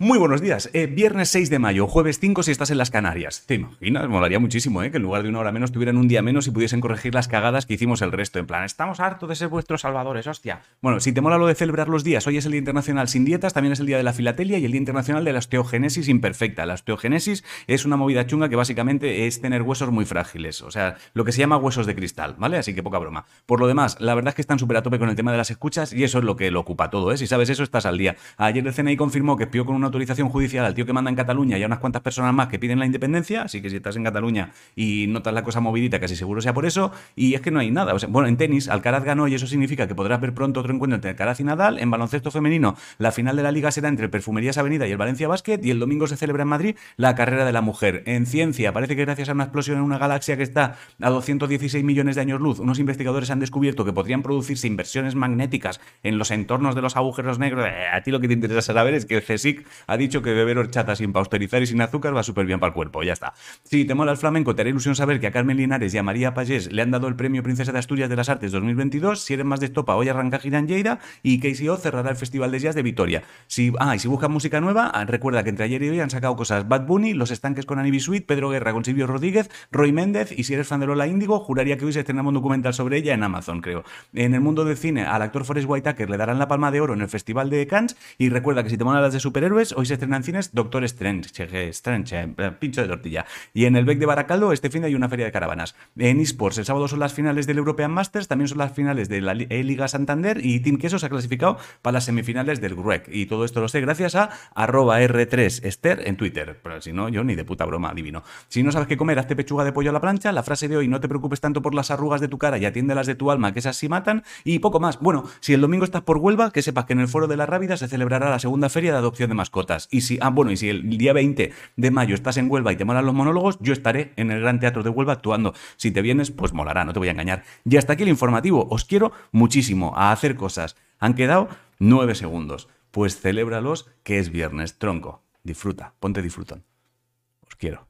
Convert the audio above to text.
Muy buenos días. Eh, viernes 6 de mayo, jueves 5 si estás en las Canarias. ¿Te imaginas? Molaría muchísimo, ¿eh? Que en lugar de una hora menos tuvieran un día menos y pudiesen corregir las cagadas que hicimos el resto. En plan, estamos hartos de ser vuestros salvadores, hostia. Bueno, si te mola lo de celebrar los días, hoy es el Día Internacional sin dietas, también es el Día de la Filatelia y el Día Internacional de la Osteogénesis Imperfecta. La osteogénesis es una movida chunga que básicamente es tener huesos muy frágiles. O sea, lo que se llama huesos de cristal, ¿vale? Así que poca broma. Por lo demás, la verdad es que están súper a tope con el tema de las escuchas y eso es lo que lo ocupa todo, ¿eh? Si sabes eso, estás al día. Ayer el CNI confirmó que espió con una autorización judicial al tío que manda en Cataluña y a unas cuantas personas más que piden la independencia, así que si estás en Cataluña y notas la cosa movidita, casi seguro sea por eso, y es que no hay nada. Bueno, en tenis, Alcaraz ganó y eso significa que podrás ver pronto otro encuentro entre Alcaraz y Nadal. En baloncesto femenino, la final de la liga será entre Perfumerías Avenida y el Valencia Basket, y el domingo se celebra en Madrid la carrera de la mujer. En ciencia, parece que gracias a una explosión en una galaxia que está a 216 millones de años luz, unos investigadores han descubierto que podrían producirse inversiones magnéticas en los entornos de los agujeros negros. Eh, a ti lo que te interesa saber es que el CSIC ha dicho que beber horchata sin pausterizar y sin azúcar va súper bien para el cuerpo, ya está. Si te mola el flamenco, te hará ilusión saber que a Carmen Linares y a María Pagés le han dado el premio Princesa de Asturias de las Artes 2022. Si eres más de estopa, hoy arranca Gira en Lleida y KCO cerrará el Festival de Jazz de Vitoria. Si, ah, y si buscas música nueva, ah, recuerda que entre ayer y hoy han sacado cosas Bad Bunny, Los Estanques con Anibi Sweet, Pedro Guerra con Silvio Rodríguez, Roy Méndez y si eres fan de Lola Índigo, juraría que hoy se un documental sobre ella en Amazon, creo. En el mundo del cine, al actor Forrest Whitaker le darán la palma de oro en el Festival de Cannes y recuerda que si te molan las de superhéroes, hoy se estrenan cines Doctor Strange, Strange, pincho de tortilla. Y en el Beck de Baracaldo este fin hay una feria de caravanas. En eSports el sábado son las finales del European Masters, también son las finales de la Liga Santander y Team Queso se ha clasificado para las semifinales del GREC. Y todo esto lo sé gracias a arroba R3Ester en Twitter. Pero si no, yo ni de puta broma, adivino. Si no sabes qué comer, hazte pechuga de pollo a la plancha. La frase de hoy, no te preocupes tanto por las arrugas de tu cara y atiende las de tu alma, que esas sí matan. Y poco más. Bueno, si el domingo estás por Huelva, que sepas que en el Foro de la Rábida se celebrará la segunda feria de adopción de mascotas. Y si, ah, bueno, y si el día 20 de mayo estás en Huelva y te molan los monólogos, yo estaré en el Gran Teatro de Huelva actuando. Si te vienes, pues molará, no te voy a engañar. Y hasta aquí el informativo. Os quiero muchísimo a hacer cosas. Han quedado nueve segundos. Pues celébralos que es viernes, tronco. Disfruta, ponte disfrutón. Os quiero.